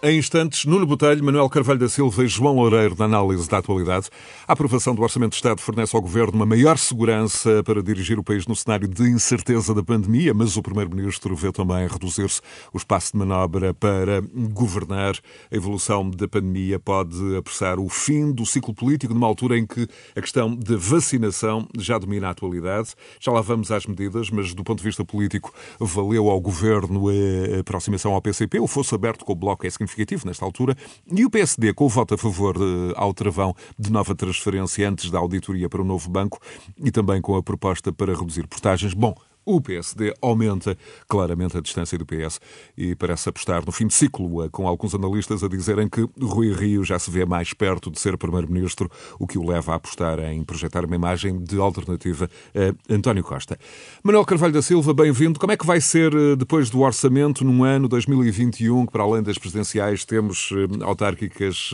Em instantes, Nuno Botelho, Manuel Carvalho da Silva e João Loureiro na análise da atualidade. A aprovação do Orçamento de Estado fornece ao Governo uma maior segurança para dirigir o país no cenário de incerteza da pandemia, mas o Primeiro-Ministro vê também reduzir-se o espaço de manobra para governar. A evolução da pandemia pode apressar o fim do ciclo político numa altura em que a questão da vacinação já domina a atualidade. Já lá vamos às medidas, mas do ponto de vista político, valeu ao Governo a aproximação ao PCP, o fosso aberto com o Bloco é significativo nesta altura, e o PSD, com o voto a favor de, ao travão de nova transferência antes da auditoria para o novo banco e também com a proposta para reduzir portagens. Bom, o PSD aumenta claramente a distância do PS e parece apostar no fim de ciclo, eh, com alguns analistas a dizerem que Rui Rio já se vê mais perto de ser Primeiro-Ministro, o que o leva a apostar em projetar uma imagem de alternativa a António Costa. Manuel Carvalho da Silva, bem-vindo. Como é que vai ser eh, depois do orçamento num ano 2021, que para além das presidenciais temos eh, autárquicas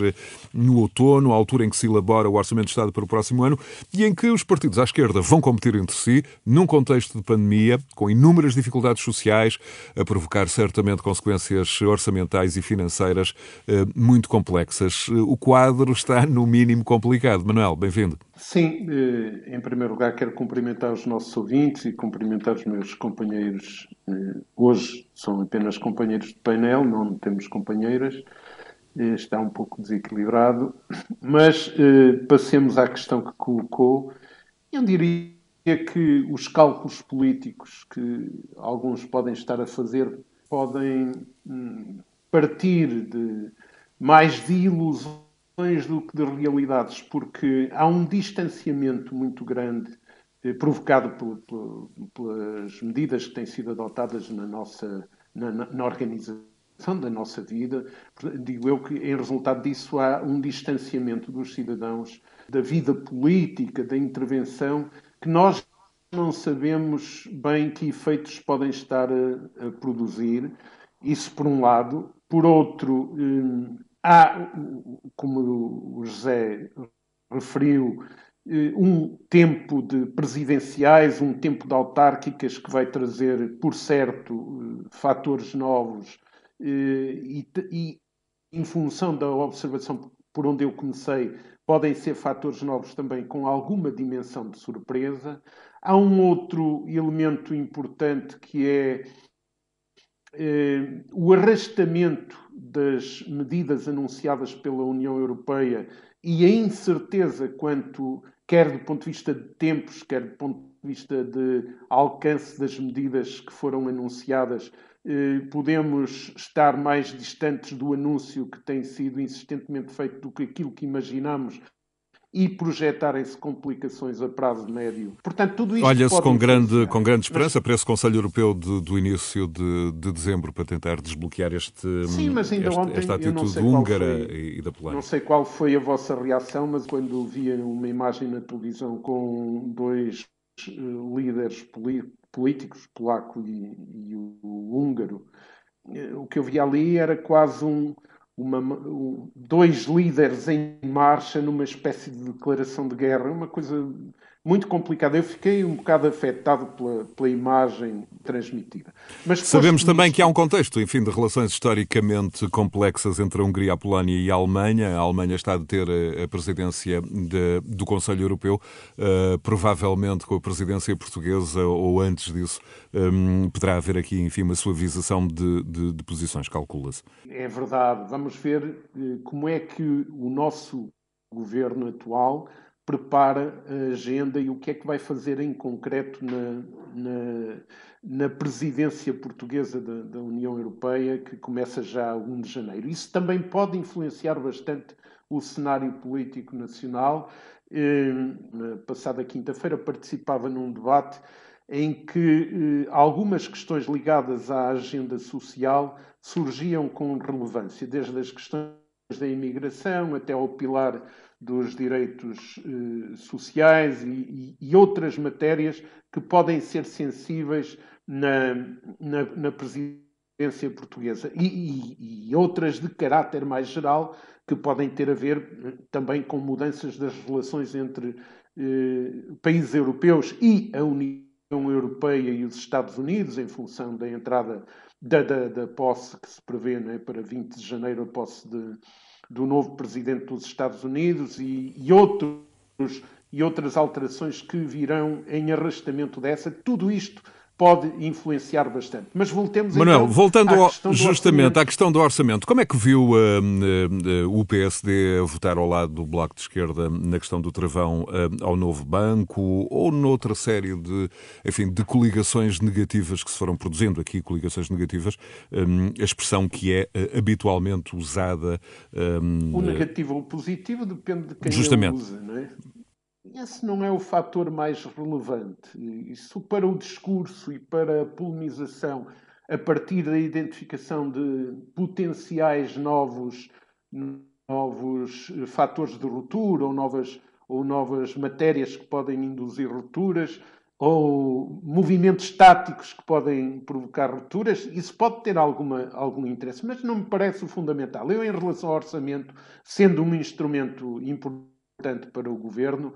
no outono, a altura em que se elabora o Orçamento de Estado para o próximo ano, e em que os partidos à esquerda vão competir entre si, num contexto de pandemia pandemia, com inúmeras dificuldades sociais, a provocar certamente consequências orçamentais e financeiras eh, muito complexas. O quadro está, no mínimo, complicado. Manuel, bem-vindo. Sim, eh, em primeiro lugar quero cumprimentar os nossos ouvintes e cumprimentar os meus companheiros. Eh, hoje são apenas companheiros de painel, não temos companheiras. Está um pouco desequilibrado, mas passemos à questão que colocou. Eu diria é que os cálculos políticos que alguns podem estar a fazer podem hum, partir de mais de ilusões do que de realidades, porque há um distanciamento muito grande eh, provocado pelas medidas que têm sido adotadas na nossa na, na organização da nossa vida. Digo eu que, em resultado disso, há um distanciamento dos cidadãos da vida política, da intervenção que nós não sabemos bem que efeitos podem estar a, a produzir. Isso por um lado. Por outro, hum, há, como o José referiu, eh, um tempo de presidenciais, um tempo de autárquicas que vai trazer, por certo, eh, fatores novos eh, e, e em função da observação por onde eu comecei, podem ser fatores novos também com alguma dimensão de surpresa. Há um outro elemento importante que é eh, o arrastamento das medidas anunciadas pela União Europeia e a incerteza quanto, quer do ponto de vista de tempos, quer do ponto de vista de alcance das medidas que foram anunciadas, podemos estar mais distantes do anúncio que tem sido insistentemente feito do que aquilo que imaginamos e projetarem-se complicações a prazo médio. Portanto, tudo isto Olha-se com grande, com grande esperança mas... para esse Conselho Europeu de, do início de, de, dezembro para tentar desbloquear este, Sim, mas ainda este, ontem, esta atitude húngara foi, e, da Polónia. Não sei qual foi a vossa reação, mas quando via uma imagem na televisão com dois uh, líderes políticos, polaco e, e o húngaro, eh, o que eu via ali era quase um, uma, um, dois líderes em marcha numa espécie de declaração de guerra, uma coisa muito complicada. Eu fiquei um bocado afetado pela, pela imagem transmitida. Mas Sabemos também que há um contexto, enfim, de relações historicamente complexas entre a Hungria, a Polónia e a Alemanha. A Alemanha está a ter a presidência de, do Conselho Europeu, uh, provavelmente com a presidência portuguesa ou antes disso, um, poderá haver aqui, enfim, uma suavização de, de, de posições, calcula-se. É verdade. Vamos ver uh, como é que o nosso governo atual prepara a agenda e o que é que vai fazer em concreto na, na, na presidência portuguesa da, da, União Europeia, que começa já a 1 de janeiro. Isso também pode influenciar bastante o cenário político nacional. Na passada quinta-feira participava num debate em que eh, algumas questões ligadas à agenda social surgiam com relevância, desde as questões da imigração até ao pilar dos direitos eh, sociais e, e, outras matérias que podem ser sensíveis na, na, na presidência portuguesa. E, e, e, outras de caráter mais geral que podem ter a ver eh, também com mudanças das relações entre eh, países europeus e a União Europeia e os Estados Unidos em função da entrada da, da, da posse que se prevê né, para 20 de janeiro, a posse de, do novo presidente dos Estados Unidos e, e, outros, e outras alterações que virão em arrastamento dessa, tudo isto pode influenciar bastante. Mas voltemos Manuel, então voltando à ao, justamente à questão do orçamento, como é que viu uh, uh, o PSD votar ao lado do Bloco de Esquerda na questão do travão uh, ao novo banco ou noutra série de, enfim, de coligações negativas que se foram produzindo aqui, coligações negativas, um, a expressão que é habitualmente usada. Um, o negativo ou o positivo depende de quem justamente. usa, não é? Esse não é o fator mais relevante. Isso para o discurso e para a polemização, a partir da identificação de potenciais novos, novos fatores de ruptura ou novas, ou novas matérias que podem induzir rupturas, ou movimentos táticos que podem provocar rupturas, isso pode ter alguma, algum interesse, mas não me parece o fundamental. Eu, em relação ao orçamento, sendo um instrumento importante, importante para o governo.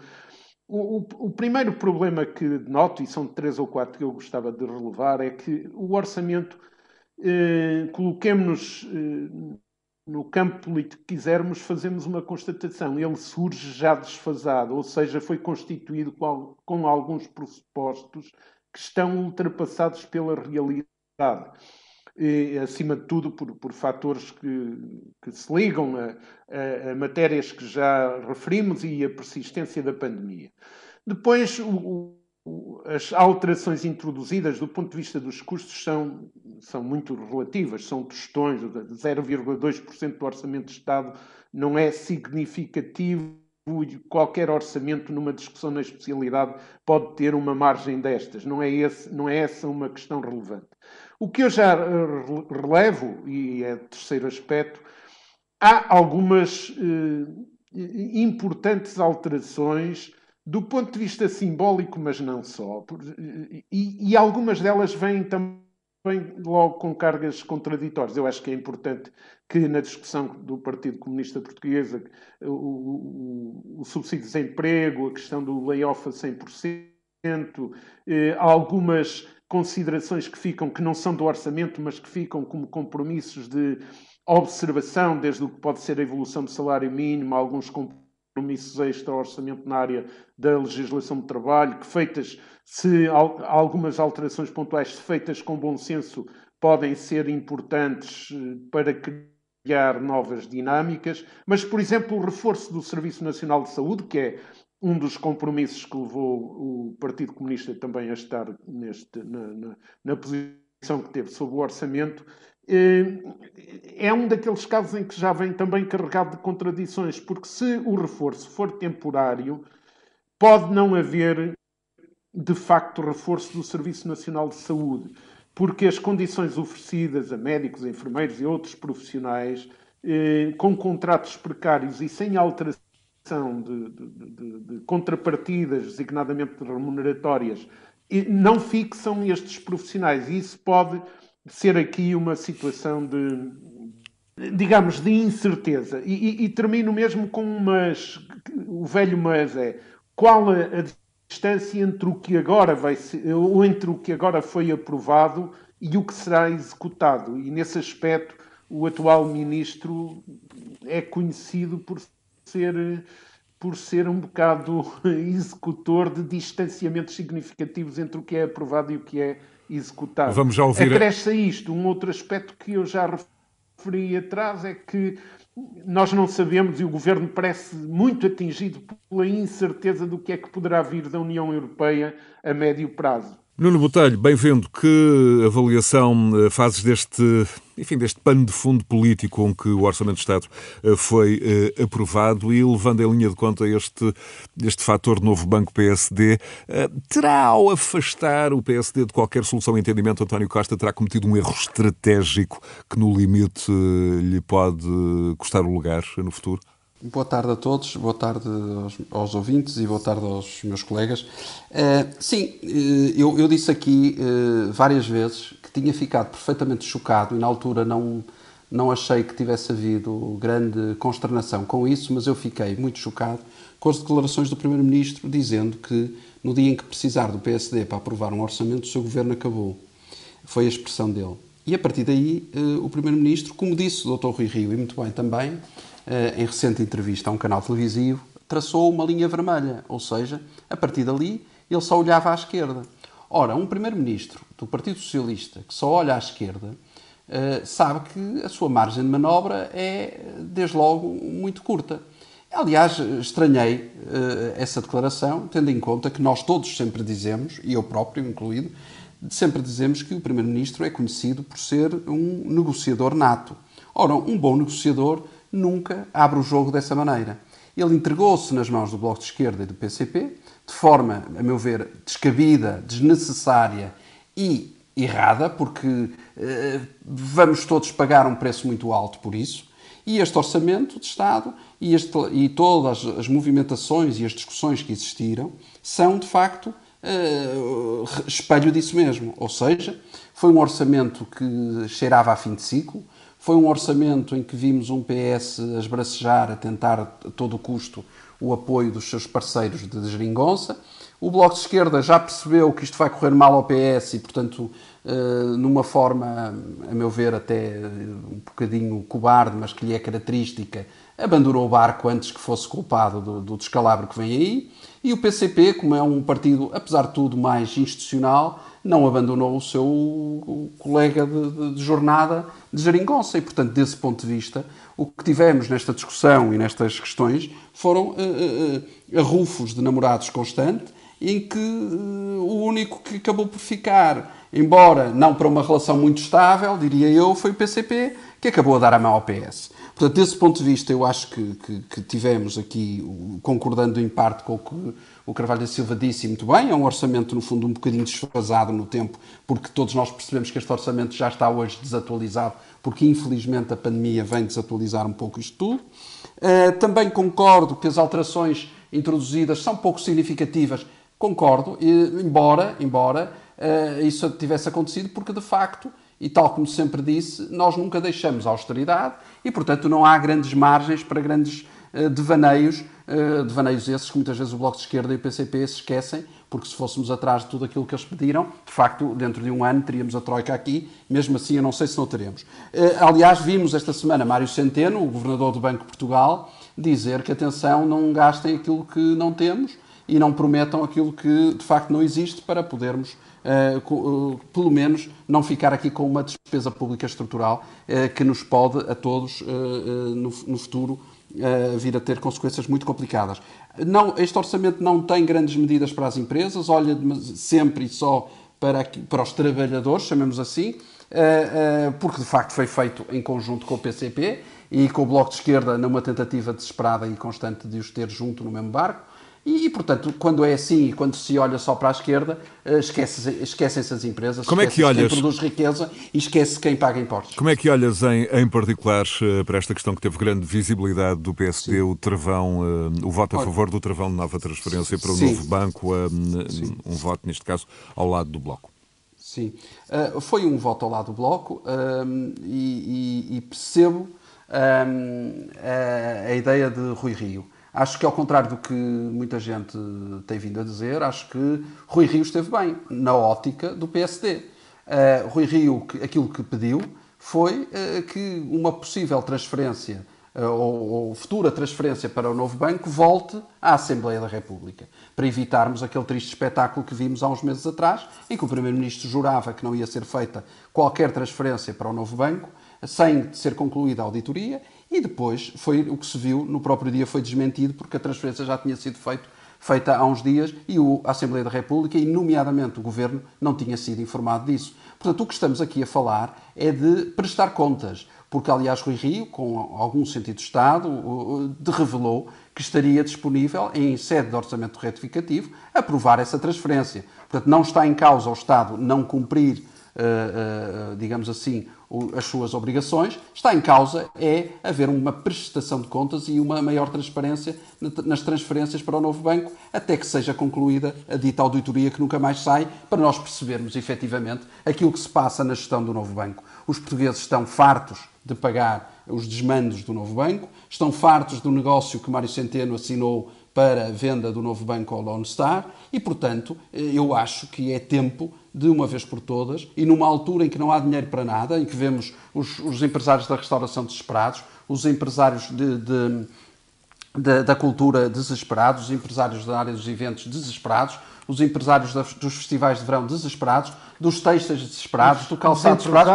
O, o, o, primeiro problema que noto, e são três ou quatro que eu gostava de relevar, é que o orçamento, eh, coloquemos-nos eh, no campo político que quisermos, fazemos uma constatação. Ele surge já desfasado, ou seja, foi constituído com, com alguns pressupostos que estão ultrapassados pela realidade acima de tudo por, por fatores que, que se ligam a, a, a, matérias que já referimos e a persistência da pandemia. Depois, o, o, as alterações introduzidas do ponto de vista dos custos são, são muito relativas, são tostões, 0,2% do orçamento de Estado não é significativo qualquer orçamento numa discussão na especialidade pode ter uma margem destas. Não é, esse, não é essa uma questão relevante. O que eu já eh, relevo, e é terceiro aspecto, há algumas eh, importantes alterações do ponto de vista simbólico, mas não só. E, e, algumas delas vêm também logo com cargas contraditórias. Eu acho que é importante que na discussão do Partido Comunista Português o, o, o subsídio de desemprego, a questão do layoff a 100%, eh, algumas considerações que ficam, que não são do orçamento, mas que ficam como compromissos de observação, desde o que pode ser a evolução do salário mínimo, alguns compromissos extra-orçamento na área da legislação de trabalho, que feitas, se algumas alterações pontuais feitas com bom senso, podem ser importantes eh, para criar novas dinâmicas, mas, por exemplo, o reforço do Serviço Nacional de Saúde, que é um dos compromissos que levou o Partido Comunista também a estar neste, na, na, na posição que teve sobre o orçamento, eh, é um daqueles casos em que já vem também carregado de contradições, porque se o reforço for temporário, pode não haver de facto reforço do Serviço Nacional de Saúde, porque as condições oferecidas a médicos, enfermeiros e outros profissionais eh, com contratos precários e sem alteração de, de, de, de contrapartidas, designadamente remuneratórias, não fixam estes profissionais. E isso pode ser aqui uma situação de, digamos, de incerteza. E, e, e termino mesmo com umas. O velho mas é qual a, a, distância entre o que agora vai ser, ou entre o que agora foi aprovado e o que será executado. E nesse aspecto, o atual ministro é conhecido por ser por ser um bocado executor de distanciamentos significativos entre o que é aprovado e o que é executado. Vamos já ouvir. Acresce a isto um outro aspecto que eu já referi atrás, é que nós não sabemos e o governo parece muito atingido pela incerteza do que é que poderá vir da União Europeia a médio prazo. Nuno Botelho, bem-vindo. Que avaliação eh, fazes deste, enfim, deste pano de fundo político com que o Orçamento de Estado eh, foi eh, aprovado e levando em linha de conta este, este fator novo Banco PSD, terá ao afastar o PSD de qualquer solução e entendimento, António Costa terá cometido um erro estratégico que no limite lhe pode custar o lugar no futuro? Boa tarde a todos, boa tarde aos, aos, ouvintes e boa tarde aos meus colegas. Uh, sim, uh, eu, eu, disse aqui uh, várias vezes que tinha ficado perfeitamente chocado e na altura não, não achei que tivesse havido grande consternação com isso, mas eu fiquei muito chocado com as declarações do Primeiro-Ministro dizendo que no dia em que precisar do PSD para aprovar um orçamento, o seu governo acabou. Foi a expressão dele. E a partir daí, o Primeiro-Ministro, como disse o Dr. Rui Rio, e muito bem também, em recente entrevista a um canal televisivo, traçou uma linha vermelha, ou seja, a partir dali ele só olhava à esquerda. Ora, um primeiro-ministro do Partido Socialista que só olha à esquerda uh, sabe que a sua margem de manobra é, desde logo, muito curta. Aliás, estranhei uh, essa declaração, tendo em conta que nós todos sempre dizemos, e eu próprio incluído, sempre dizemos que o Primeiro-Ministro é conhecido por ser um negociador nato. Ora, um bom negociador nunca abre o jogo dessa maneira. Ele entregou-se nas mãos do Bloco de Esquerda e do PCP, de forma, a meu ver, descabida, desnecessária e errada, porque eh, vamos todos pagar um preço muito alto por isso. E este orçamento de Estado e, este, e todas as movimentações e as discussões que existiram são, de facto, eh, espelho disso mesmo. Ou seja, foi um orçamento que cheirava a fim de ciclo, foi um orçamento em que vimos um PS a esbracejar, a tentar a todo custo o apoio dos seus parceiros de geringonça. O Bloco de Esquerda já percebeu que isto vai correr mal ao PS e, portanto, eh, numa forma, a meu ver, até um bocadinho cobarde, mas que lhe é característica, abandonou o barco antes que fosse culpado do, do descalabro que vem aí. E o PCP, como é um partido, apesar de tudo, mais institucional, não abandonou o seu colega de, de, jornada de geringonça. E, portanto, desse ponto de vista, o que tivemos nesta discussão e nestas questões foram uh, uh, arrufos de namorados constante, em que uh, o único que acabou por ficar, embora não para uma relação muito estável, diria eu, foi o PCP, que acabou a dar a mão ao PS. Portanto, desse ponto de vista, eu acho que, que, que tivemos aqui, concordando em parte com o que o Carvalho da Silva disse muito bem, é um orçamento, no fundo, um bocadinho desfasado no tempo, porque todos nós percebemos que este orçamento já está hoje desatualizado, porque infelizmente a pandemia vem desatualizar um pouco isto tudo. Uh, também concordo que as alterações introduzidas são pouco significativas, concordo, embora, embora uh, isso tivesse acontecido, porque de facto, e tal como sempre disse, nós nunca deixamos austeridade e, portanto, não há grandes margens para grandes uh, devaneios eh, devaneios esses que muitas vezes o Bloco de Esquerda e o PCP se esquecem, porque se fôssemos atrás de tudo aquilo que eles pediram, de facto, dentro de um ano teríamos a Troika aqui, mesmo assim eu não sei se não teremos. Eh, aliás, vimos esta semana Mário Centeno, o Governador do Banco de Portugal, dizer que, atenção, não gastem aquilo que não temos e não prometam aquilo que de facto não existe para podermos, uh, uh, pelo menos, não ficar aqui com uma despesa pública estrutural uh, que nos pode a todos no, futuro vir a ter consequências muito complicadas. Não, este orçamento não tem grandes medidas para as empresas, olha sempre e só para, para os trabalhadores, chamemos assim, porque de facto foi feito em conjunto com o PCP e com o Bloco de Esquerda numa tentativa desesperada e constante de os ter junto no mesmo barco. E, portanto, quando é assim e quando se olha só para a esquerda, eh, esquecem-se esquecem as empresas, Como é que olhas? quem produz riqueza e esquece quem paga impostos. Como é que olhas em, em particular eh, para esta questão que teve grande visibilidade do PSD, Sim. o travão, eh, o voto a favor do travão de nova transferência para o Sim. novo banco, um voto, neste caso, ao lado do Bloco? Sim, foi um voto ao lado do Bloco e, e, e percebo a, a ideia de Rui Rio. Acho que, ao contrário do que muita gente tem vindo a dizer, acho que Rui Rio esteve bem na ótica do PSD. Uh, eh, Rui Rio, aquilo que pediu foi uh, que uma possível transferência uh, ou, ou, futura transferência para o novo banco volte à Assembleia da República, para evitarmos aquele triste espetáculo que vimos há uns meses atrás, em que o Primeiro-Ministro jurava que não ia ser feita qualquer transferência para o novo banco, sem ser concluída a auditoria, e depois foi o que se viu no próprio dia foi desmentido porque a transferência já tinha sido feito, feita há uns dias e a Assembleia da República, e nomeadamente o Governo, não tinha sido informado disso. Portanto, o que estamos aqui a falar é de prestar contas, porque, aliás, Rui Rio, com algum sentido de Estado, de revelou que estaria disponível, em sede de orçamento retificativo, aprovar essa transferência. Portanto, não está em causa o Estado não cumprir digamos assim, as suas obrigações, está em causa é haver uma prestação de contas e uma maior transparência nas transferências para o novo banco, até que seja concluída a dita auditoria que nunca mais sai, para nós percebermos efetivamente aquilo que se passa na gestão do novo banco. Os portugueses estão fartos de pagar os desmandos do novo banco, estão fartos do negócio que Mário Centeno assinou para a venda do novo banco ao Lone Star e, portanto, eu acho que é tempo de uma vez por todas e numa altura em que não há dinheiro para nada, em que vemos os, os empresários da restauração desesperados, os empresários de, de, de, da cultura desesperados, os empresários da área dos eventos desesperados, os empresários dos festivais de verão desesperados, dos textos desesperados, do calçado desesperado.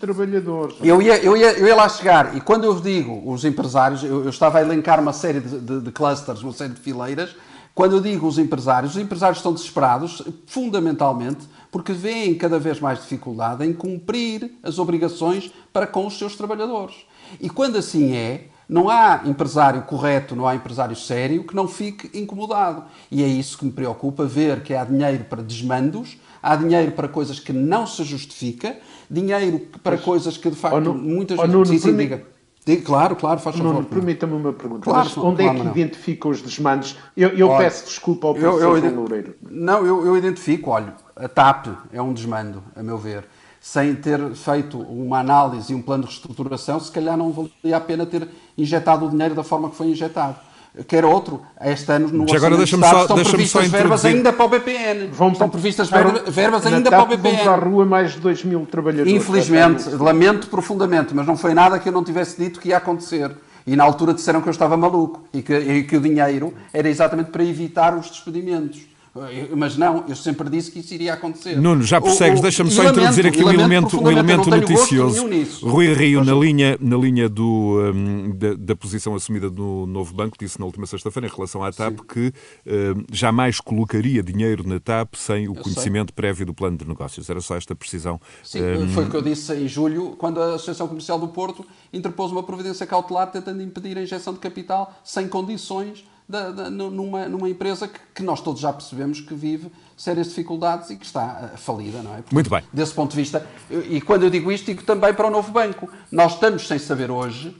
Trabalhadores. Eu ia, eu, ia, eu ia lá chegar, e quando eu digo os empresários, eu, eu estava a elencar uma série de, de, de, clusters, uma série de fileiras. Quando eu digo os empresários, os empresários estão desesperados, fundamentalmente, porque veem cada vez mais dificuldade em cumprir as obrigações para com os seus trabalhadores. E quando assim é, não há empresário correto, não há empresário sério que não fique incomodado. E é isso que me preocupa, ver que há dinheiro para desmandos, há dinheiro para coisas que não se justifica, dinheiro para Mas, coisas que de facto oh, muitas oh, Nuno, sim, diga. Claro, claro, faz favor. permita-me uma pergunta. Claro, Mas onde claro, é que não. identifica os desmandos? Eu, eu olha, peço desculpa ao professor eu, eu, Loureiro. Não, eu, eu identifico, olha, a TAP é um desmando, a meu ver. Sem ter feito uma análise e um plano de reestruturação, se calhar não valia a pena ter injetado o dinheiro da forma que foi injetado quer outro. Este ano, no Já agora deixa-me só, estão deixa previstas só verbas ainda para o BPN. Vão estão previstas verbas, verbas ainda para o BPN. Para a rua mais de 2 mil trabalhadores. Infelizmente, lamento profundamente, mas não foi nada que eu não tivesse dito que ia acontecer. E na altura disseram que eu estava maluco e que, e que o dinheiro era exatamente para evitar os despedimentos. Mas não, eu sempre disse que isso iria acontecer. Nuno, já persegues, deixa-me só lamento, introduzir aqui um elemento, um elemento noticioso. Rui Rio, na linha, na linha do, um, da, da, posição assumida do novo banco, disse na última sexta-feira, em relação à TAP, Sim. que um, jamais colocaria dinheiro na TAP sem o eu conhecimento sei. prévio do plano de negócios. Era só esta precisão. Sim, um... foi o que eu disse em julho, quando a Associação Comercial do Porto interpôs uma providência cautelar tentando impedir a injeção de capital sem condições da, da, numa, numa empresa que, que, nós todos já percebemos que vive sérias dificuldades e que está uh, falida, não é? Muito bem. Desse ponto de vista, e quando eu digo isto, digo também para o novo banco. Nós estamos sem saber hoje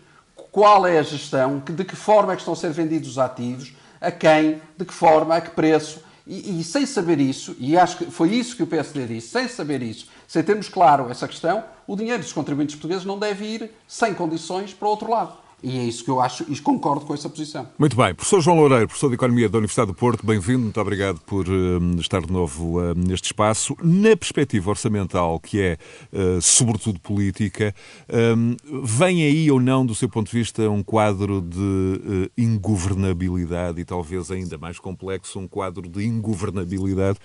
qual é a gestão, de que forma é que estão a ser vendidos os ativos, a quem, de que forma, a que preço. E, e, sem saber isso, e acho que foi isso que o PSD disse, sem saber isso, sem termos claro essa questão, o dinheiro dos contribuintes portugueses não deve ir sem condições para o outro lado. E é isso que eu acho e concordo com essa posição. Muito bem. Professor João Loureiro, professor de Economia da Universidade do Porto, bem-vindo. Muito obrigado por uh, estar de novo uh, neste espaço. Na perspectiva orçamental, que é uh, sobretudo política, vem aí ou não, do seu ponto de vista, um quadro de ingovernabilidade e talvez ainda mais complexo, um quadro de ingovernabilidade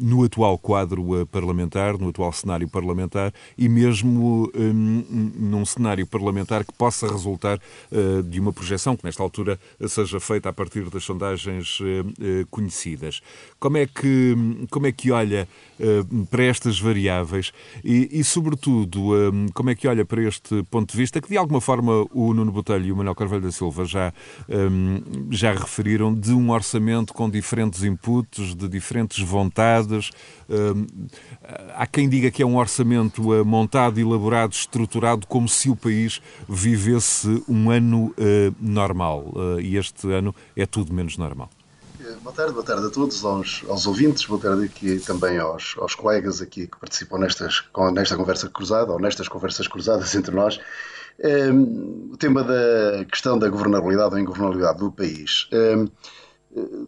no atual quadro parlamentar, no atual cenário parlamentar e mesmo num cenário parlamentar que possa resultar uh, de uma projeção que, nesta altura, seja feita a partir das sondagens uh, conhecidas. Como é que, como é que olha para estas variáveis e, e, sobretudo, como é que olha para este ponto de vista que, de alguma forma, o Nuno Botelho e o Manuel Carvalho da Silva já, já referiram de um orçamento com diferentes inputs, de diferentes vontades. Há quem diga que é um orçamento montado, elaborado, estruturado, como se o país vivesse um ano normal e este ano é tudo menos normal. Boa tarde, boa tarde a todos, aos, aos ouvintes, boa tarde aqui também aos, aos colegas aqui que participam nestas, nesta conversa cruzada ou nestas conversas cruzadas entre nós. Um, o tema da questão da governabilidade ou ingovernabilidade do país. Um,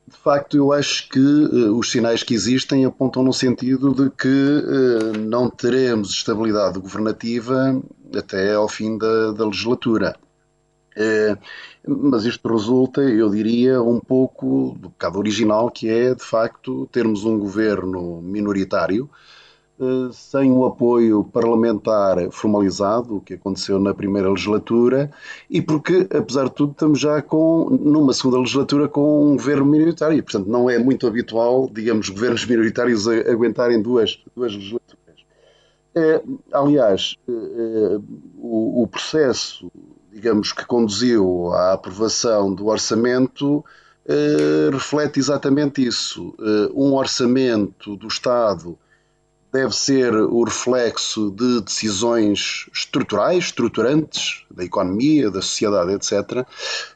de facto, eu acho que uh, os sinais que existem apontam no sentido de que uh, não teremos estabilidade governativa até ao fim da, da legislatura. É, mas isto resulta, eu diria, um pouco do bocado original, que é, de facto, termos um governo minoritário, eh, sem o apoio parlamentar formalizado, o que aconteceu na primeira legislatura, e porque, apesar de tudo, estamos já com, numa segunda legislatura com um governo minoritário, portanto, não é muito habitual, digamos, governos minoritários aguentarem duas, duas legislaturas. É, aliás, o, o processo digamos, que conduziu à aprovação do orçamento eh, reflete exatamente isso. Eh, um orçamento do Estado deve ser o reflexo de decisões estruturais, estruturantes da economia, da sociedade, etc.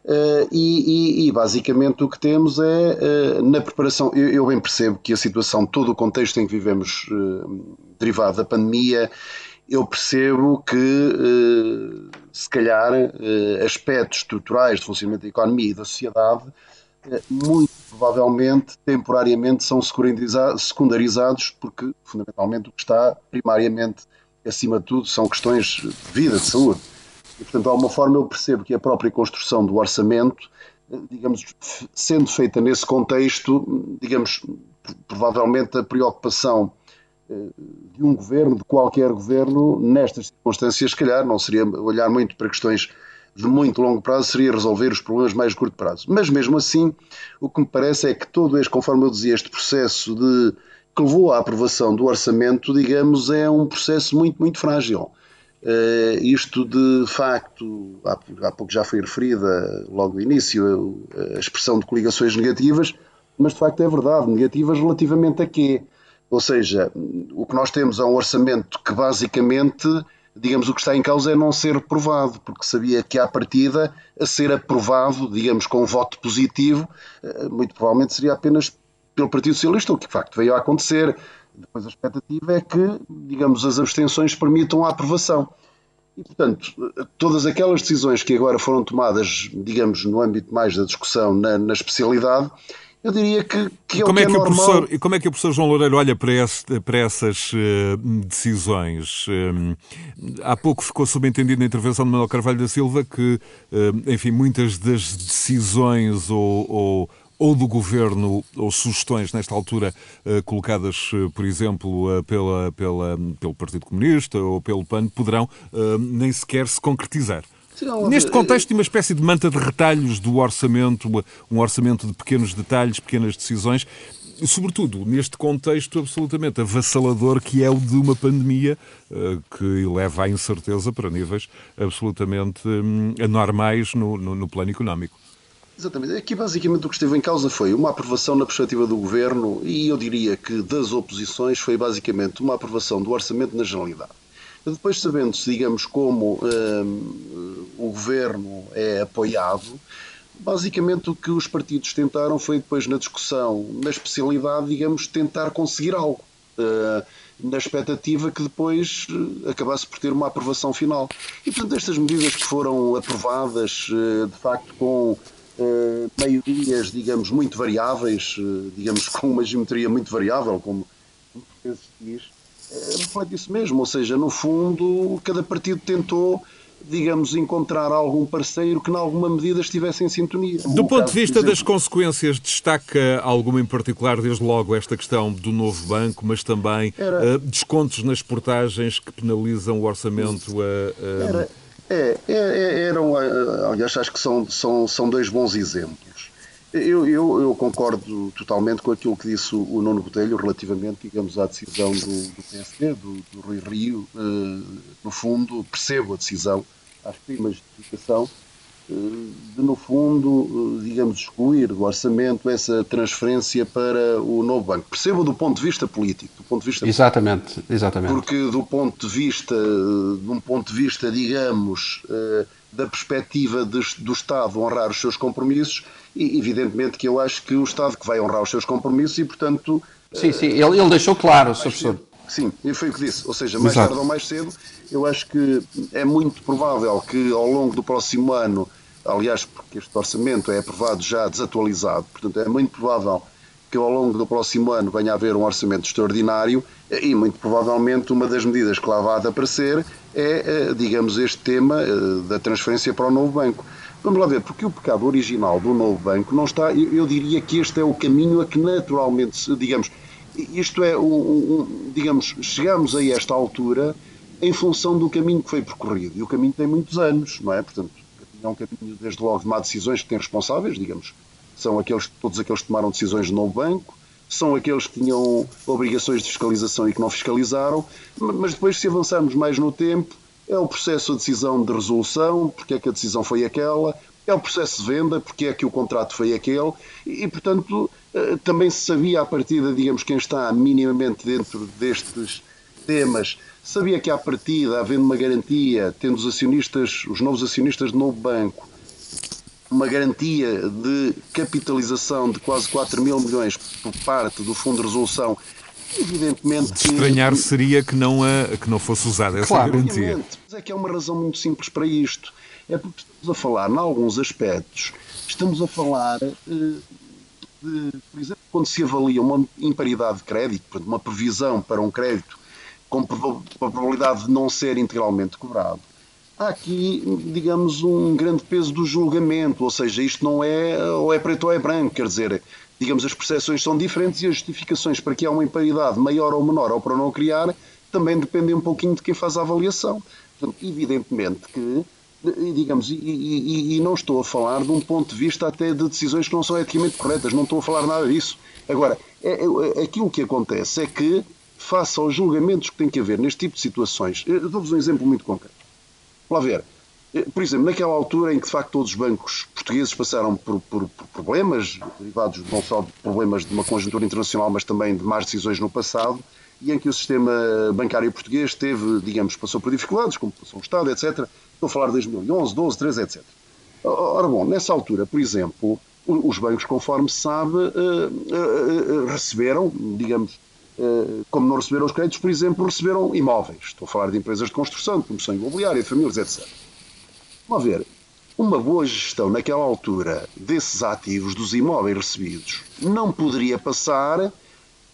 Eh, e, e, basicamente o que temos é, na preparação, eu, eu, bem percebo que a situação, todo o contexto em que vivemos derivado da pandemia eu percebo que, se calhar, eh, aspectos estruturais de funcionamento da economia e da sociedade muito provavelmente, temporariamente, são secundarizados, porque, fundamentalmente, o que está primariamente acima de tudo são questões de vida, de saúde. E, portanto, de alguma forma, eu percebo que a própria construção do orçamento, digamos, sendo feita nesse contexto, digamos, provavelmente a preocupação eh, de um governo, de qualquer governo, nestas circunstâncias, se calhar, não seria olhar muito para questões de muito longo prazo, seria resolver os problemas mais de curto prazo. Mas mesmo assim, o que me parece é que todo este, conforme eu dizia, este processo de que levou à aprovação do orçamento, digamos, é um processo muito, muito frágil. Uh, isto de facto, há, há, pouco já foi referida, logo no início, a, a, expressão de coligações negativas, mas de facto é verdade, negativas relativamente a quê? Ou seja, o que nós temos é um orçamento que basicamente, digamos, o que está em causa é não ser aprovado, porque sabia que à partida, a ser aprovado, digamos, com um voto positivo, uh, muito provavelmente seria apenas pelo Partido Socialista, o que de facto veio a acontecer. Depois a expectativa é que, digamos, as abstenções permitam a aprovação. E, portanto, todas aquelas decisões que agora foram tomadas, digamos, no âmbito mais da discussão na, na especialidade, eu diria que, que é como o é que é, normal. O professor, e como é que o professor João Loureiro olha para, este, para essas uh, decisões? Um, há pouco ficou subentendido na intervenção de Manuel Carvalho da Silva que, uh, enfim, muitas das decisões ou, ou ou do governo, ou sugestões nesta altura eh, colocadas, eh, por exemplo, eh, pela, pela, pelo Partido Comunista ou pelo PAN, poderão nem sequer se concretizar. Neste contexto, de uma espécie de manta de retalhos do orçamento, um orçamento de pequenos detalhes, pequenas decisões, sobretudo neste contexto absolutamente avassalador que é o de uma pandemia que leva à incerteza para níveis absolutamente hum, anormais no, no, no plano económico. Exatamente. Aqui basicamente o que esteve em causa foi uma aprovação na perspectiva do governo e eu diria que das oposições foi basicamente uma aprovação do orçamento na generalidade. Depois, sabendo-se, digamos, como hum, o governo é apoiado, basicamente o que os partidos tentaram foi depois na discussão, na especialidade, digamos, tentar conseguir algo. Uh, na expectativa que depois uh, acabasse por ter uma aprovação final. E, portanto, estas medidas que foram aprovadas, uh, de facto, com uh, maiorias, digamos, muito variáveis, digamos, com uma geometria muito variável, como se diz, reflete isso mesmo. Ou seja, no fundo, cada partido tentou digamos, encontrar algum parceiro que, em alguma medida, estivesse em sintonia. Do ponto de vista das consequências, destaca alguma em particular, desde logo, esta questão do novo banco, mas também Era... uh, descontos nas portagens que penalizam o orçamento a. Era é, é, é, eram, eh, aliás, acho que são, são, são dois bons exemplos. Eu, eu, eu, concordo totalmente com aquilo que disse o Nuno Botelho relativamente, digamos, à decisão do, do PSD, do, do Rui Rio. Uh, no fundo, percebo a decisão, às primas de justificação, de, no fundo, digamos, excluir do orçamento essa transferência para o novo banco. Percebo do ponto de vista político, do ponto de vista exatamente, exatamente. Porque do ponto de vista, de um ponto de vista, digamos, eh, da perspectiva de, do Estado honrar os seus compromissos, e evidentemente que eu acho que o Estado que vai honrar os seus compromissos e, portanto... Sim, sim, ele, ele deixou claro, Sr. Professor. Sim, foi o que disse. Ou seja, mais Exato. tarde ou mais cedo, eu acho que é muito provável que ao longo do próximo ano, aliás, porque este orçamento é aprovado já desatualizado, portanto é muito provável que ao longo do próximo ano venha a haver um orçamento extraordinário e muito provavelmente uma das medidas que lá vai aparecer é, eh, digamos, este tema eh, da transferência para o novo banco. Vamos lá ver, porque o pecado original do novo banco não está, eu diria que este é o caminho a que naturalmente, digamos, isto é, um, um, digamos, chegamos a esta altura em função do caminho que foi percorrido. E o caminho tem muitos anos, não é? Portanto, é um caminho, desde logo, de tomar decisões que têm responsáveis, digamos. São aqueles, todos aqueles que tomaram decisões de novo banco, são aqueles que tinham obrigações de fiscalização e que não fiscalizaram, mas depois, se avançarmos mais no tempo, é o processo de decisão de resolução, porque é que a decisão foi aquela, é o processo de venda, porque é que o contrato foi aquele, e, portanto, eh, também se sabia à partida, digamos, quem está minimamente dentro destes temas, sabia que à partida, havendo uma garantia, tendo os acionistas, os novos acionistas do novo banco, uma garantia de capitalização de quase 4 mil milhões por parte do Fundo de Resolução, evidentemente... De estranhar seria que não, a, que não fosse usada essa claro, garantia. Mas é que há uma razão muito simples para isto. É porque estamos a falar, em alguns aspectos, estamos a falar uh, de, por exemplo, quando se avalia uma imparidade de crédito, uma previsão para um crédito com probabilidade de não ser integralmente cobrado, há aqui, digamos, um grande peso do julgamento, ou seja, isto não é ou é preto ou é branco, quer dizer, digamos, as percepções são diferentes e as justificações para que há uma imparidade maior ou menor ou para não criar também dependem um pouquinho de quem faz a avaliação. Portanto, evidentemente que, digamos, e, e, e, não estou a falar de um ponto de vista até de decisões que não são eticamente corretas, não estou a falar nada disso. Agora, é, é, aquilo que acontece é que, face aos julgamentos que tem que haver neste tipo de situações, dou-vos um exemplo muito concreto. Lá ver. Por exemplo, naquela altura em que de facto todos os bancos portugueses passaram por, por, por, problemas, derivados não só de problemas de uma conjuntura internacional, mas também de más decisões no passado, e em que o sistema bancário português teve, digamos, passou por dificuldades, como passou o Estado, etc. Estou a falar de 2011, 12, 13, etc. Ora bom, nessa altura, por exemplo, os bancos, conforme se sabe, eh, eh, eh, receberam, digamos, como não receberam os créditos, por exemplo, receberam imóveis. Estou a falar de empresas de construção, de promoção imobiliária, famílias, etc. Vamos ver, uma boa gestão naquela altura desses ativos, dos imóveis recebidos, não poderia passar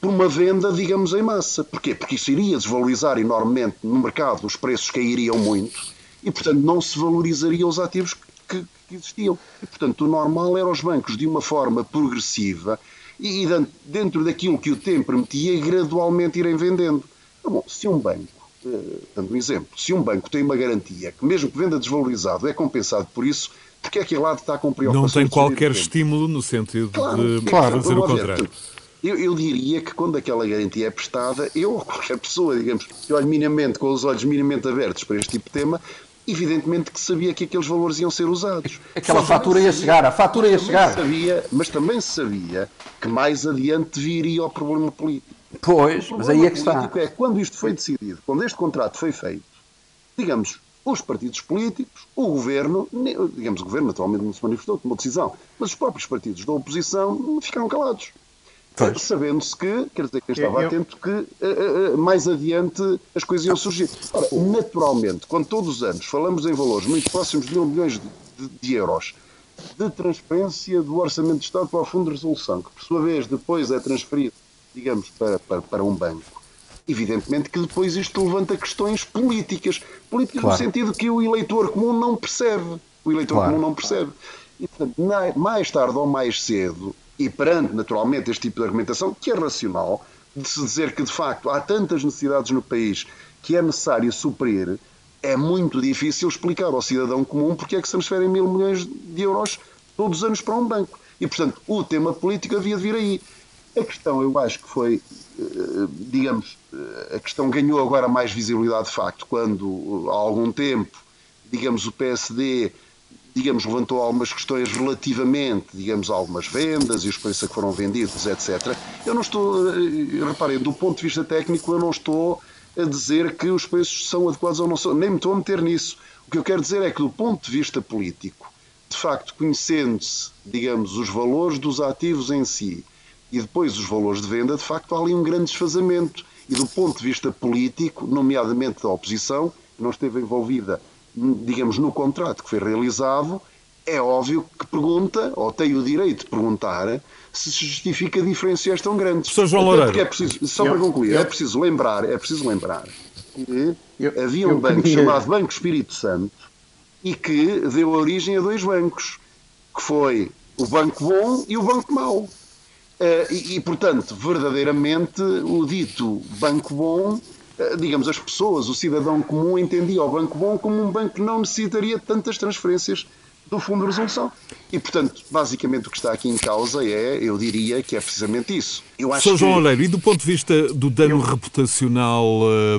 por uma venda, digamos, em massa. Porquê? Porque isso iria desvalorizar enormemente no mercado, os preços cairiam muito e, portanto, não se valorizariam os ativos que, que existiam. E, portanto, o normal era os bancos, de uma forma progressiva e, dentro daquilo que o tempo permitia, gradualmente irem vendendo. Então, bom, se um banco, eh, dando um exemplo, se um banco tem uma garantia que, mesmo que venda desvalorizado, é compensado por isso, porque é que ele lado está com preocupação? Não tem qualquer estímulo no sentido claro, de claro, fazer o contrário. Eu, eu, diria que quando aquela garantia é prestada, eu ou qualquer pessoa, digamos, que olhe minimamente, com os olhos minimamente abertos para este tipo de tema, evidentemente que sabia que aqueles valores iam ser usados. Aquela fatura ia chegar, a fatura ia chegar. Sabia, mas também se sabia que mais adiante viria o problema político. Pois, mas aí é que está. É quando isto foi decidido, quando este contrato foi feito, digamos, os partidos políticos, o governo, digamos, o governo naturalmente não se manifestou, tomou decisão, mas os próprios partidos da oposição ficaram calados. Sabendo-se que, quer dizer, quem estava eu, atento, que uh, uh, mais adiante as coisas iam surgir. Ora, naturalmente, quando todos os anos falamos em valores muito próximos de mil milhões de, de, de euros de transferência do Orçamento de Estado para o Fundo de Resolução, que por sua vez depois é transferido, digamos, para, para, para um banco, evidentemente que depois isto levanta questões políticas. Políticas claro. no sentido que o eleitor comum não percebe. O eleitor claro. comum não percebe. E, portanto, mais tarde ou mais cedo, e perante, naturalmente, este tipo de argumentação, que é racional, de se dizer que, de facto, há tantas necessidades no país que é necessário suprir, é muito difícil explicar ao cidadão comum porque é que se transferem mil milhões de euros todos os anos para um banco. E, portanto, o tema político havia de vir aí. A questão, eu acho que foi, eh, digamos, eh, a questão ganhou agora mais visibilidade de facto quando, há algum tempo, digamos, o PSD digamos, levantou algumas questões relativamente, digamos, a algumas vendas e os preços a que foram vendidos, etc. Eu não estou, eh, reparem, do ponto de vista técnico, eu não estou a dizer que os preços são adequados ou não são, nem me estou a meter nisso. O que eu quero dizer é que, do ponto de vista político, de facto, conhecendo-se, digamos, os valores dos ativos em si e depois os valores de venda, de facto, há ali um grande desfazamento. E do ponto de vista político, nomeadamente da oposição, que não esteve envolvida digamos, no contrato que foi realizado, é óbvio que pergunta, ou tem o direito de perguntar, se justifica diferenças tão grandes. Sr. João Loureiro. É preciso, só para concluir, é preciso lembrar, é preciso lembrar que eu, havia um banco queria... chamado Banco Espírito Santo e que deu origem a dois bancos, que foi o Banco Bom e o Banco Mau. Uh, e, e, portanto, verdadeiramente, o dito Banco Bom eh, digamos, as pessoas, o cidadão comum, entendia o Banco Bom como um banco que não necessitaria de tantas transferências do Fundo de Resolução. E, portanto, basicamente o que está aqui em causa é, eu diria, que é precisamente isso. Eu acho Sr. João que... Oleiro, e do ponto de vista do dano eu... reputacional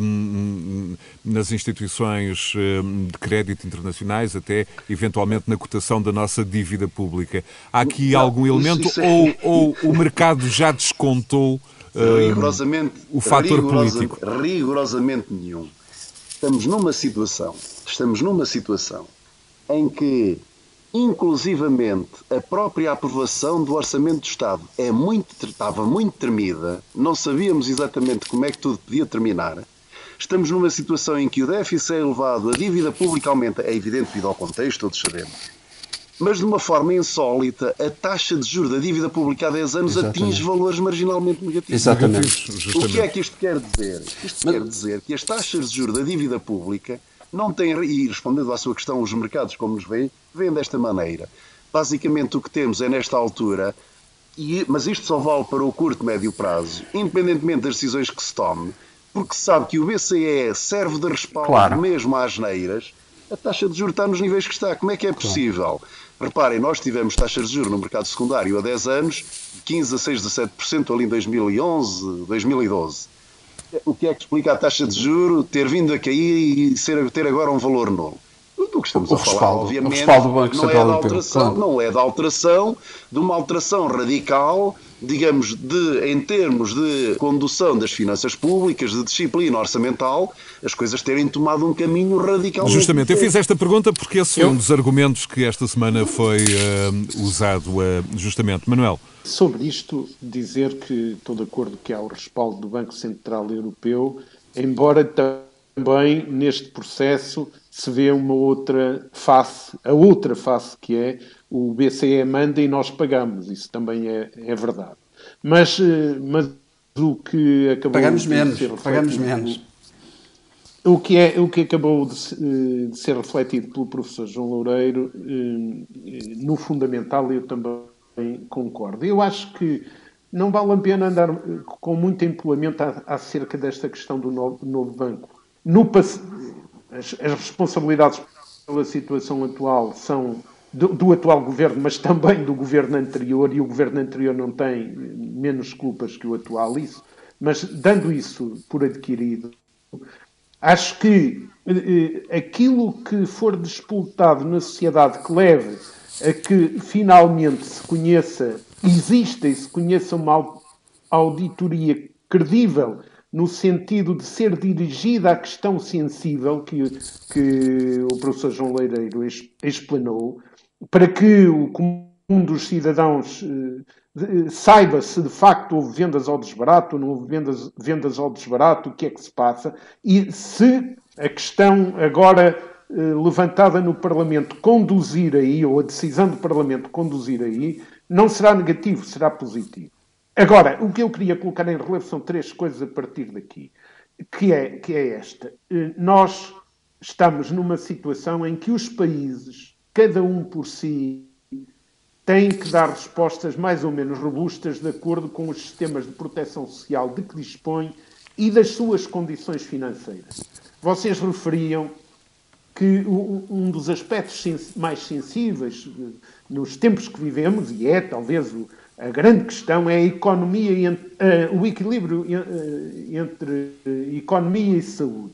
hum, nas instituições hum, de crédito internacionais, até eventualmente na cotação da nossa dívida pública, há aqui não, algum elemento é... ou, ou o mercado já descontou rigorosamente, o fator rigorosa, político. Rigorosamente nenhum. Estamos numa situação, estamos numa situação em que, inclusivamente, a própria aprovação do Orçamento do Estado é muito, estava muito tremida, não sabíamos exatamente como é que tudo podia terminar. Estamos numa situação em que o déficit é elevado, a dívida pública aumenta, é evidente devido ao contexto, todos sabemos. Mas de uma forma insólita, a taxa de juros da dívida pública há 10 anos Exatamente. atinge valores marginalmente negativos. Exatamente. O que é que isto quer dizer? Isto mas... quer dizer que as taxas de juros da dívida pública não têm, e respondendo à sua questão, os mercados, como nos veem, veem desta maneira. Basicamente, o que temos é, nesta altura, e, mas isto só vale para o curto e médio prazo, independentemente das decisões que se tome, porque se sabe que o BCE serve de respaldo claro. mesmo às neiras, a taxa de juros está nos níveis que está. Como é que é possível? Reparem, nós tivemos taxas de juros no mercado secundário há 10 anos, de 15 a 6, 17% ali em 2011, 2012. O que é que explica a taxa de juro ter vindo a cair e ser, ter agora um valor novo? Do que estamos o a respaldo, falar, obviamente, o respaldo do Banco não, Central é da alteração, Europeu. não é da alteração, de uma alteração radical, digamos, de, em termos de condução das finanças públicas, de disciplina orçamental, as coisas terem tomado um caminho radical. Justamente, eu fiz esta pergunta porque esse foi um dos argumentos que esta semana foi uh, usado uh, justamente. Manuel. Sobre isto, dizer que estou de acordo que há o respaldo do Banco Central Europeu, embora também neste processo se vê uma outra face, a outra face que é o BCE manda e nós pagamos, isso também é, é verdade. Mas, eh, mas o que acabou pagamos de menos, ser pagamos menos. O que, é, o que acabou de, eh, de, ser refletido pelo professor João Loureiro, eh, no fundamental, eu também concordo. Eu acho que não vale a pena andar com muito empolamento acerca desta questão do novo, novo banco. No, as, as responsabilidades pela situação atual são do, do, atual governo, mas também do governo anterior, e o governo anterior não tem menos culpas que o atual, isso. Mas dando isso por adquirido, acho que eh, aquilo que for disputado na sociedade que leve a que finalmente se conheça, exista e se conheça uma auditoria credível no sentido de ser dirigida à questão sensível que, que o professor João Leireiro explanou, para que o comum dos cidadãos eh, saiba se de facto houve vendas ao desbarato, não houve vendas, vendas ao desbarato, o que é que se passa, e se a questão agora eh, levantada no Parlamento conduzir aí, ou a decisão do Parlamento conduzir aí, não será negativo, será positivo. Agora, o que eu queria colocar em relevo são três coisas a partir daqui, que é, que é esta. Eh, nós estamos numa situação em que os países, cada um por si, têm que dar respostas mais ou menos robustas de acordo com os sistemas de proteção social de que dispõem e das suas condições financeiras. Vocês referiam que um dos aspectos mais sensíveis eh, nos tempos que vivemos, e é talvez o, a grande questão é a economia, uh, o equilíbrio uh, entre uh, economia e saúde.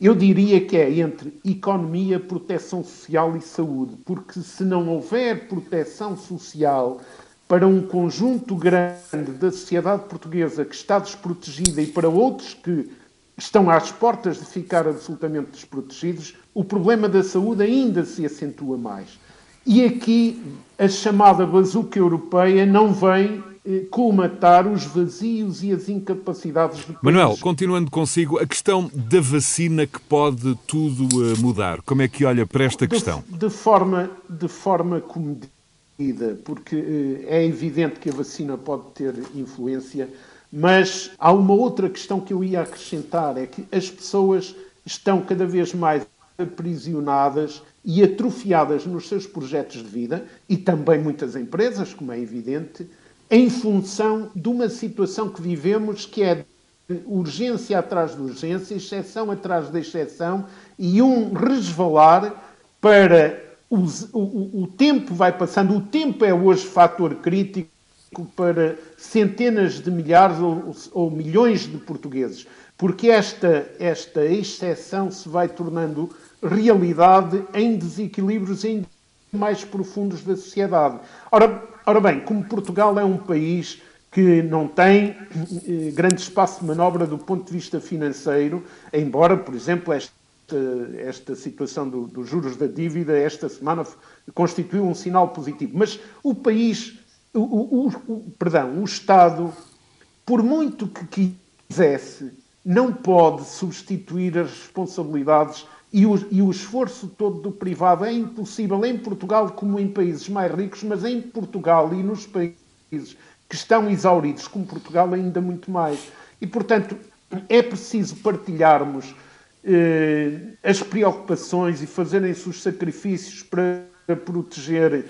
Eu diria que é entre economia, proteção social e saúde, porque se não houver proteção social para um conjunto grande da sociedade portuguesa que está desprotegida e para outros que estão às portas de ficar absolutamente desprotegidos, o problema da saúde ainda se acentua mais. E aqui a chamada bazuca europeia não vem eh, colmatar os vazios e as incapacidades do Manuel, continuando consigo, a questão da vacina que pode tudo uh, mudar. Como é que olha para esta questão? De, de forma, de forma comedida, porque uh, é evidente que a vacina pode ter influência, mas há uma outra questão que eu ia acrescentar, é que as pessoas estão cada vez mais aprisionadas e atrofiadas nos seus projetos de vida, e também muitas empresas, como é evidente, em função de uma situação que vivemos que é urgência atrás de urgência, exceção atrás de exceção, e um resvalar para. Os, o, o tempo vai passando, o tempo é hoje fator crítico para centenas de milhares ou, ou milhões de portugueses, porque esta, esta exceção se vai tornando realidade em desequilíbrios ainda mais profundos da sociedade. Ora, ora bem, como Portugal é um país que não tem eh, grande espaço de manobra do ponto de vista financeiro, embora, por exemplo, esta, esta situação dos do juros da dívida esta semana constituiu um sinal positivo. Mas o país, o, o, o, perdão, o Estado, por muito que quisesse, não pode substituir as responsabilidades E o, e o, esforço todo do privado é impossível em Portugal como em países mais ricos, mas em Portugal e nos países que estão exauridos, como Portugal, ainda muito mais. E, portanto, é preciso partilharmos eh, as preocupações e fazerem-se os sacrifícios para proteger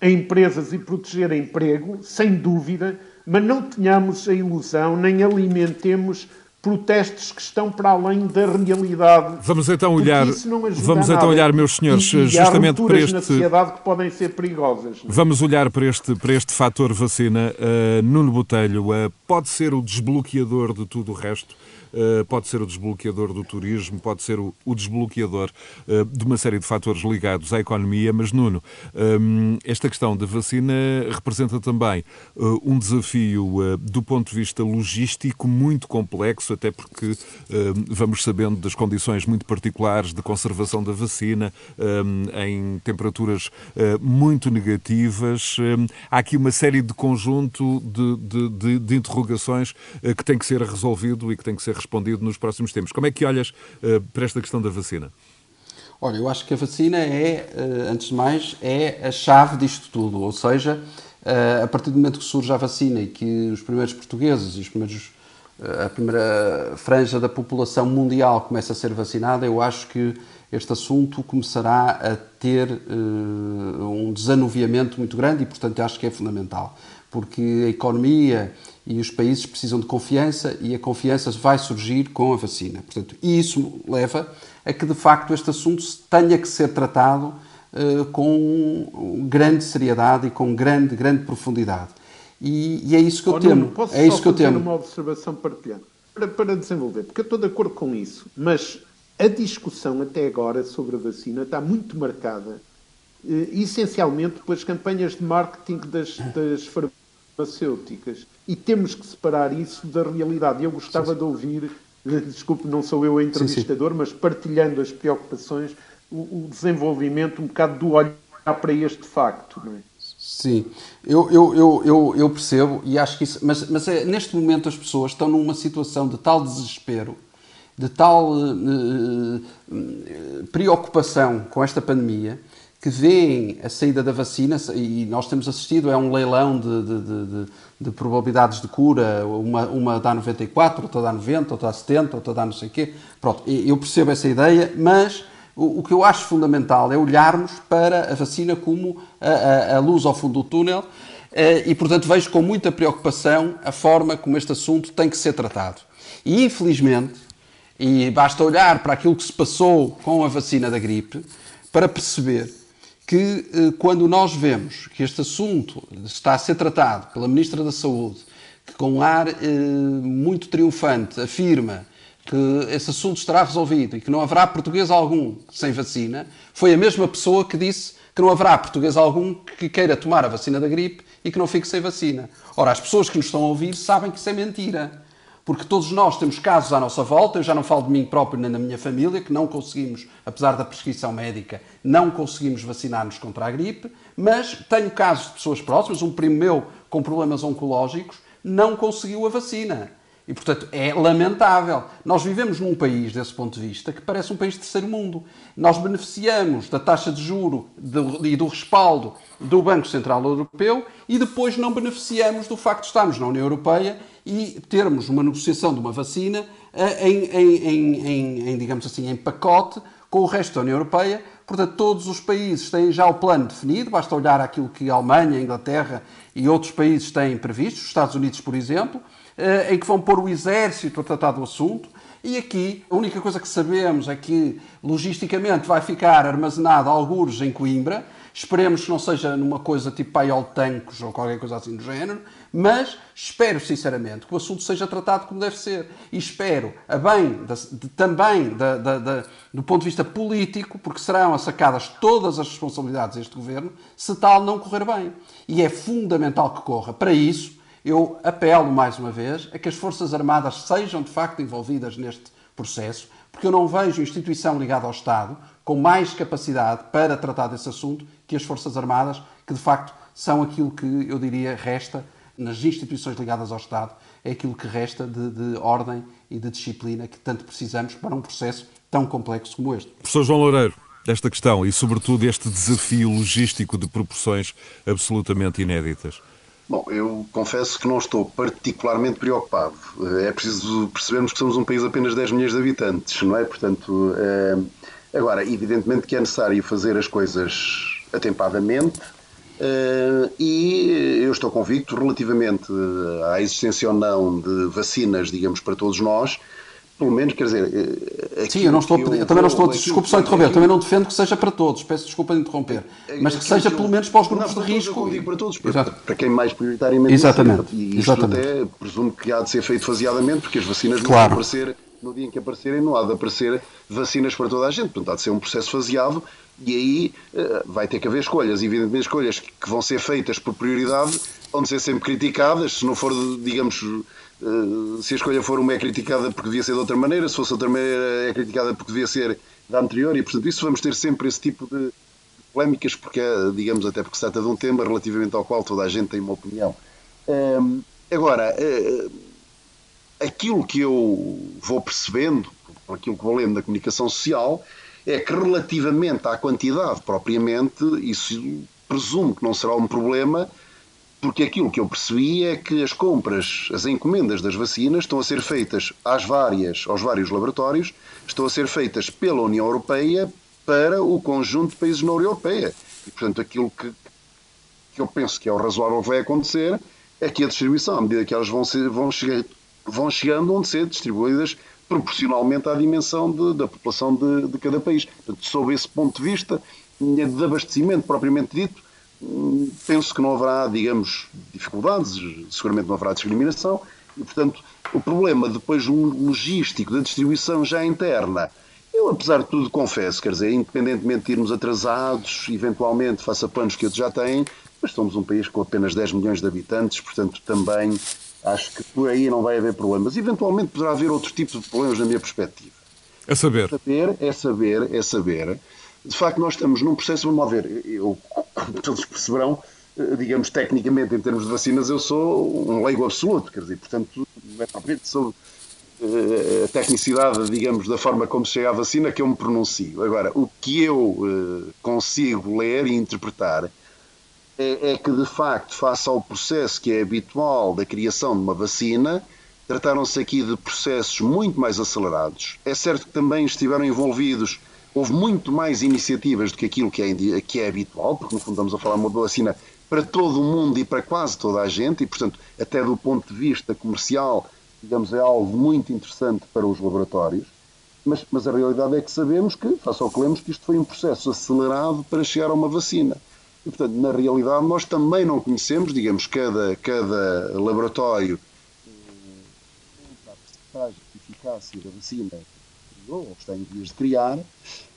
empresas e proteger emprego, sem dúvida, mas não tenhamos a ilusão nem alimentemos protestos que estão para além da realidade. Vamos então olhar, vamos então olhar, meus senhores, e, justamente para este na sociedade que podem ser perigosas. Não? É? Vamos olhar para este para este fator vacina, uh, Nuno Botelho, uh, pode ser o desbloqueador de tudo o resto. Eh, pode ser o desbloqueador do turismo, pode ser o, desbloqueador eh, de uma série de fatores ligados à economia. Mas, Nuno, ehm, esta questão da vacina representa também eh, um desafio do ponto de vista logístico muito complexo, até porque vamos sabendo das condições muito particulares de conservação da vacina em temperaturas muito negativas. Há aqui uma série de conjunto de, de, de, de interrogações que tem que ser resolvido e que tem que ser respondido respondido nos próximos tempos. Como é que olhas uh, para esta questão da vacina? Olha, eu acho que a vacina é, uh, antes de mais, é a chave disto tudo. Ou seja, uh, a partir do momento que surge a vacina e que os primeiros portugueses e os primeiros, a primeira franja da população mundial começa a ser vacinada, eu acho que este assunto começará a ter um desanuviamento muito grande e, portanto, acho que é fundamental. Porque a economia e os países precisam de confiança e a confiança vai surgir com a vacina. Portanto, isso leva a que, de facto, este assunto tenha que ser tratado uh, com grande seriedade e com grande, grande profundidade. E, e é isso que eu oh, temo. posso é isso que eu temo. uma observação partilhada para, para desenvolver, porque eu estou de acordo com isso, mas a discussão até agora sobre a vacina está muito marcada, uh, essencialmente pelas campanhas de marketing das, das farmacêuticas e temos que separar isso da realidade. Eu gostava sim, sim. de ouvir, desculpe, não sou eu o entrevistador, sim, mas partilhando as preocupações, o, o, desenvolvimento um bocado do olhar para este facto, não é? Sim, eu, eu, eu, eu, eu percebo e acho que isso. Mas, mas é, neste momento as pessoas estão numa situação de tal desespero, de tal uh, uh, preocupação com esta pandemia, que veem a saída da vacina, e nós temos assistido, é um leilão de, de, de, de probabilidades de cura, uma, uma dá 94, outra dá 90, outra dá 70, outra dá não sei o quê. Pronto, eu percebo essa ideia, mas o, o que eu acho fundamental é olharmos para a vacina como a, a, a luz ao fundo do túnel eh, e, portanto, vejo com muita preocupação a forma como este assunto tem que ser tratado. E, infelizmente, e basta olhar para aquilo que se passou com a vacina da gripe para perceber que eh, quando nós vemos que este assunto está a ser tratado pela Ministra da Saúde, que com um ar eh, muito triunfante afirma que esse assunto estará resolvido e que não haverá português algum sem vacina, foi a mesma pessoa que disse que não haverá português algum que queira tomar a vacina da gripe e que não fique sem vacina. Ora, as pessoas que nos estão a ouvir sabem que isso é mentira porque todos nós temos casos à nossa volta, eu já não falo de mim próprio nem da minha família, que não conseguimos, apesar da prescrição médica, não conseguimos vacinar-nos contra a gripe, mas tenho casos de pessoas próximas, um primo meu com problemas oncológicos não conseguiu a vacina. E, portanto, é lamentável. Nós vivemos num país, desse ponto de vista, que parece um país de terceiro mundo. Nós beneficiamos da taxa de juro e do respaldo do Banco Central Europeu e depois não beneficiamos do facto de estarmos na União Europeia e termos uma negociação de uma vacina eh, em, em, em, em, digamos assim, em pacote com o resto da União Europeia. Portanto, todos os países têm já o plano definido, basta olhar aquilo que a Alemanha, a Inglaterra e outros países têm previsto, os Estados Unidos, por exemplo, em que vão pôr o exército a tratar do assunto. E aqui, a única coisa que sabemos é que, logisticamente, vai ficar armazenado algures em Coimbra, Esperemos que não seja numa coisa tipo paiol tancos ou qualquer coisa assim do género, mas espero sinceramente que o assunto seja tratado como deve ser. E espero, a bem de, de, também do ponto de vista político, porque serão sacadas todas as responsabilidades deste governo, se tal não correr bem. E é fundamental que corra. Para isso, eu apelo mais uma vez a que as Forças Armadas sejam de facto envolvidas neste processo, porque eu não vejo instituição ligada ao Estado com mais capacidade para tratar desse assunto que as Forças Armadas, que de facto são aquilo que eu diria resta nas instituições ligadas ao Estado, é aquilo que resta de, de ordem e de disciplina que tanto precisamos para um processo tão complexo como este. Professor João Loureiro, desta questão e, sobretudo, este desafio logístico de proporções absolutamente inéditas. Bom, eu confesso que não estou particularmente preocupado. É preciso percebermos que somos um país de apenas 10 milhões de habitantes, não é? Portanto, é... agora, evidentemente que é necessário fazer as coisas atempadamente é... e eu estou convicto relativamente à existência ou não de vacinas, digamos, para todos nós, pelo menos, quer dizer. Eh, Sim, eu, não estou, eu, eu também não estou. Desculpe só interromper, eu também não defendo que seja para todos, peço desculpa de interromper. Mas que seja pelo menos para os grupos não, de risco. Eu digo para todos, para, para quem mais prioritariamente. Exatamente. E isto Exatamente. até presumo que há de ser feito faseadamente, porque as vacinas claro. não vão aparecer no dia em que aparecerem, não há de aparecer vacinas para toda a gente. Portanto, há de ser um processo faseado e aí uh, vai ter que haver escolhas. Evidentemente, escolhas que vão ser feitas por prioridade vão ser sempre criticadas, se não for, digamos eh, se a escolha for uma é criticada porque devia ser de outra maneira, se fosse outra maneira é criticada porque devia ser da anterior e, portanto, isso vamos ter sempre esse tipo de polémicas porque, é, digamos, até porque se trata de um tema relativamente ao qual toda a gente tem uma opinião. Ehm, agora, eh, aquilo que eu vou percebendo, aquilo que vou lendo na comunicação social, é que relativamente à quantidade propriamente, isso presumo que não será um problema, porque aquilo que eu percebi é que as compras, as encomendas das vacinas estão a ser feitas às várias, aos vários laboratórios, estão a ser feitas pela União Europeia para o conjunto de países na União Europeia. E, portanto, aquilo que, que eu penso que é o razoável que vai acontecer é que a distribuição, à medida que elas vão, ser, vão, chegar, vão chegando, vão ser distribuídas proporcionalmente à dimensão de, da população de, de cada país. Portanto, sob esse ponto de vista, de abastecimento propriamente dito, penso que não haverá, digamos, dificuldades, seguramente não haverá discriminação, e, portanto, o problema depois logístico da distribuição já interna, eu, apesar de tudo, confesso, quer dizer, independentemente de irmos atrasados, eventualmente, faça planos que outros já têm, mas somos um país com apenas 10 milhões de habitantes, portanto, também acho que por aí não vai haver problemas. Eventualmente poderá haver outro tipo de problemas na minha perspectiva. É saber. É saber, é saber, é saber de facto, nós estamos num processo, vamos lá ver, eu, como todos perceberão, eh, digamos, tecnicamente, em termos de vacinas, eu sou um leigo absoluto, quer dizer, portanto, é propriamente sobre eh, a tecnicidade, digamos, da forma como chega à vacina que eu me pronuncio. Agora, o que eu eh, consigo ler e interpretar é, é que, de facto, face ao processo que é habitual da criação de uma vacina, trataram-se aqui de processos muito mais acelerados. É certo que também estiveram envolvidos houve muito mais iniciativas do que aquilo que é, que é habitual, porque no fundo estamos a falar de uma vacina para todo o mundo e para quase toda a gente, e portanto, até do ponto de vista comercial, digamos, é algo muito interessante para os laboratórios. Mas, mas a realidade é que sabemos que, face ao que lemos, que isto foi um processo acelerado para chegar a uma vacina. E, portanto, na realidade, nós também não conhecemos, digamos, cada, cada laboratório a percentagem de eficácia da vacina ou está em vias de criar,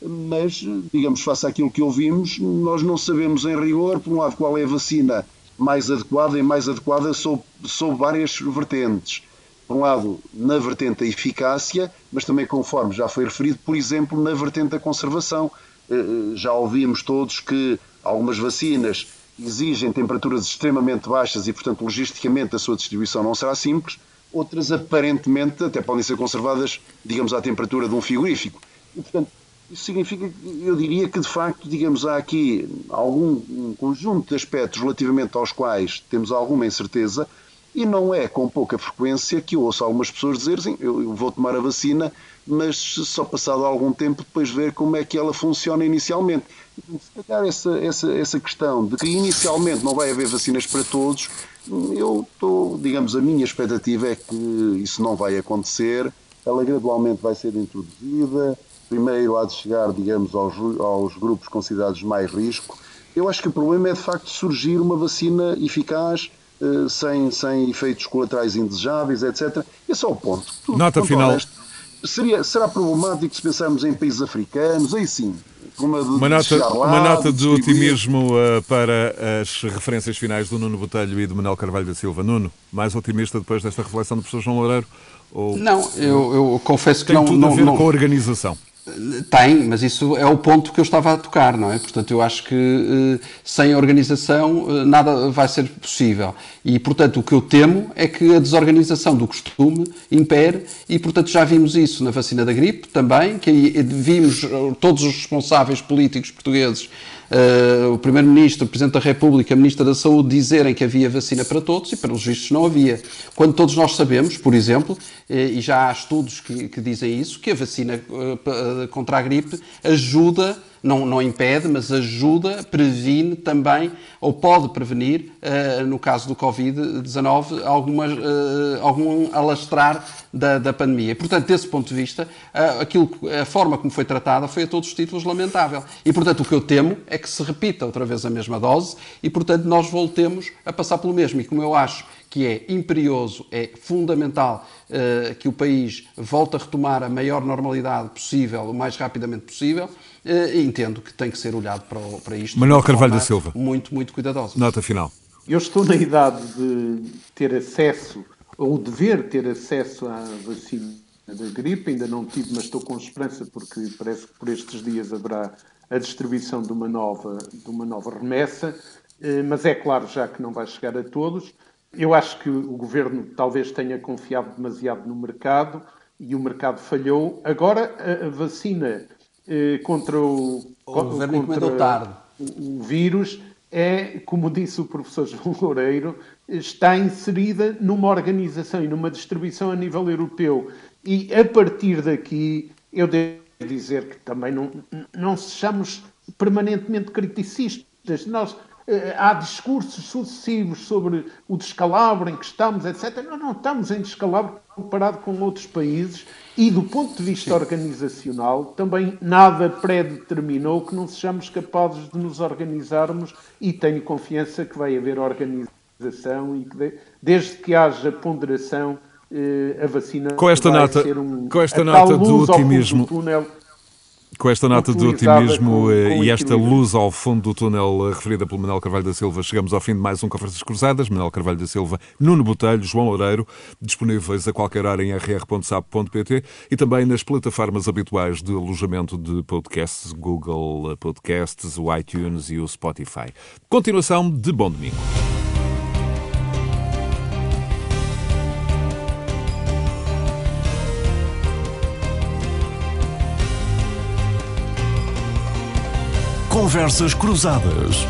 mas, digamos, face àquilo que ouvimos, nós não sabemos em rigor, por um lado, qual é a vacina mais adequada e mais adequada sob, sob várias vertentes. Por um lado, na vertente da eficácia, mas também, conforme já foi referido, por exemplo, na vertente da conservação. Eh, eh, já ouvimos todos que algumas vacinas exigem temperaturas extremamente baixas e, portanto, logisticamente a sua distribuição não será simples outras aparentemente até podem ser conservadas, digamos, à temperatura de um frigorífico. E, portanto, isso significa que eu diria que, de facto, digamos, há aqui algum um conjunto de aspectos relativamente aos quais temos alguma incerteza e não é com pouca frequência que eu ouço algumas pessoas dizerem eu, eu vou tomar a vacina, mas só passado algum tempo depois ver como é que ela funciona inicialmente. Se calhar essa, essa, essa questão de que inicialmente não vai haver vacinas para todos eu estou, digamos, a minha expectativa é que isso não vai acontecer, ela gradualmente vai ser introduzida, primeiro há de chegar, digamos, aos, aos grupos considerados mais risco. Eu acho que o problema é, de facto, surgir uma vacina eficaz, eh, sem, sem efeitos colaterais indesejáveis, etc. Esse é o ponto. Tudo, Nota final. Seria, será problemático se pensarmos em países africanos, aí sim, uma, uma, nota, lá, uma nota de otimismo uh, para as referências finais do Nuno Botelho e do Manuel Carvalho da Silva. Nuno, mais otimista depois desta reflexão do professor João Loureiro? Ou... Não, eu, eu confesso que Tem não. tudo não, a ver não, com a organização. Tem, mas isso é o ponto que eu estava a tocar, não é? Portanto, eu acho que eh, sem organização eh, nada vai ser possível. E, portanto, o que eu temo é que a desorganização do costume impere e, portanto, já vimos isso na vacina da gripe também, que vimos todos os responsáveis políticos portugueses uh, o Primeiro-Ministro, o Presidente da República, a Ministra da Saúde dizerem que havia vacina para todos e, pelos vistos, não havia. Quando todos nós sabemos, por exemplo, uh, e já há estudos que, que dizem isso, que a vacina uh, contra a gripe ajuda não, não impede, mas ajuda, previne também, ou pode prevenir, uh, no caso do Covid-19, uh, algum alastrar da, da pandemia. E, portanto, desse ponto de vista, uh, aquilo, a forma como foi tratada foi a todos os títulos lamentável. E, portanto, o que eu temo é que se repita outra vez a mesma dose e, portanto, nós voltemos a passar pelo mesmo. E como eu acho que é imperioso, é fundamental uh, que o país volte a retomar a maior normalidade possível, o mais rapidamente possível, entendo que tem que ser olhado para, para isto. Manuel Carvalho da Silva. Muito, muito cuidadoso. Nota final. Eu estou na idade de ter acesso, ou dever ter acesso à vacina da gripe, ainda não tive, mas estou com esperança porque parece que por estes dias haverá a distribuição de uma nova, de uma nova remessa, eh, mas é claro já que não vai chegar a todos. Eu acho que o governo talvez tenha confiado demasiado no mercado e o mercado falhou. Agora a vacina eh, contra o, o contra tarde. O, o vírus é, como disse o professor João Loureiro, está inserida numa organização e numa distribuição a nível europeu. E a partir daqui, eu devo dizer que também não, não sejamos permanentemente criticistas. Nós eh, há discursos sucessivos sobre o descalabro em que estamos, etc. Nós não estamos em descalabro comparado com outros países e, do ponto de vista Sim. organizacional, também nada pré-determinou que não sejamos capazes de nos organizarmos e tenho confiança que vai haver organização e que, desde que haja ponderação, eh, a vacina com esta vai nota, ser um, com esta nota do otimismo. túnel com esta nota de otimismo com, eh, com e esta luz ao fundo do túnel eh, referida pelo Manuel Carvalho da Silva, chegamos ao fim de mais um Conversas Cruzadas. Manuel Carvalho da Silva, Nuno Botelho, João Loureiro, disponíveis a qualquer hora em rr.sap.pt e também nas plataformas habituais de alojamento de podcasts, Google Podcasts, o iTunes e o Spotify. Continuação de Bom Domingo. Conversas Cruzadas.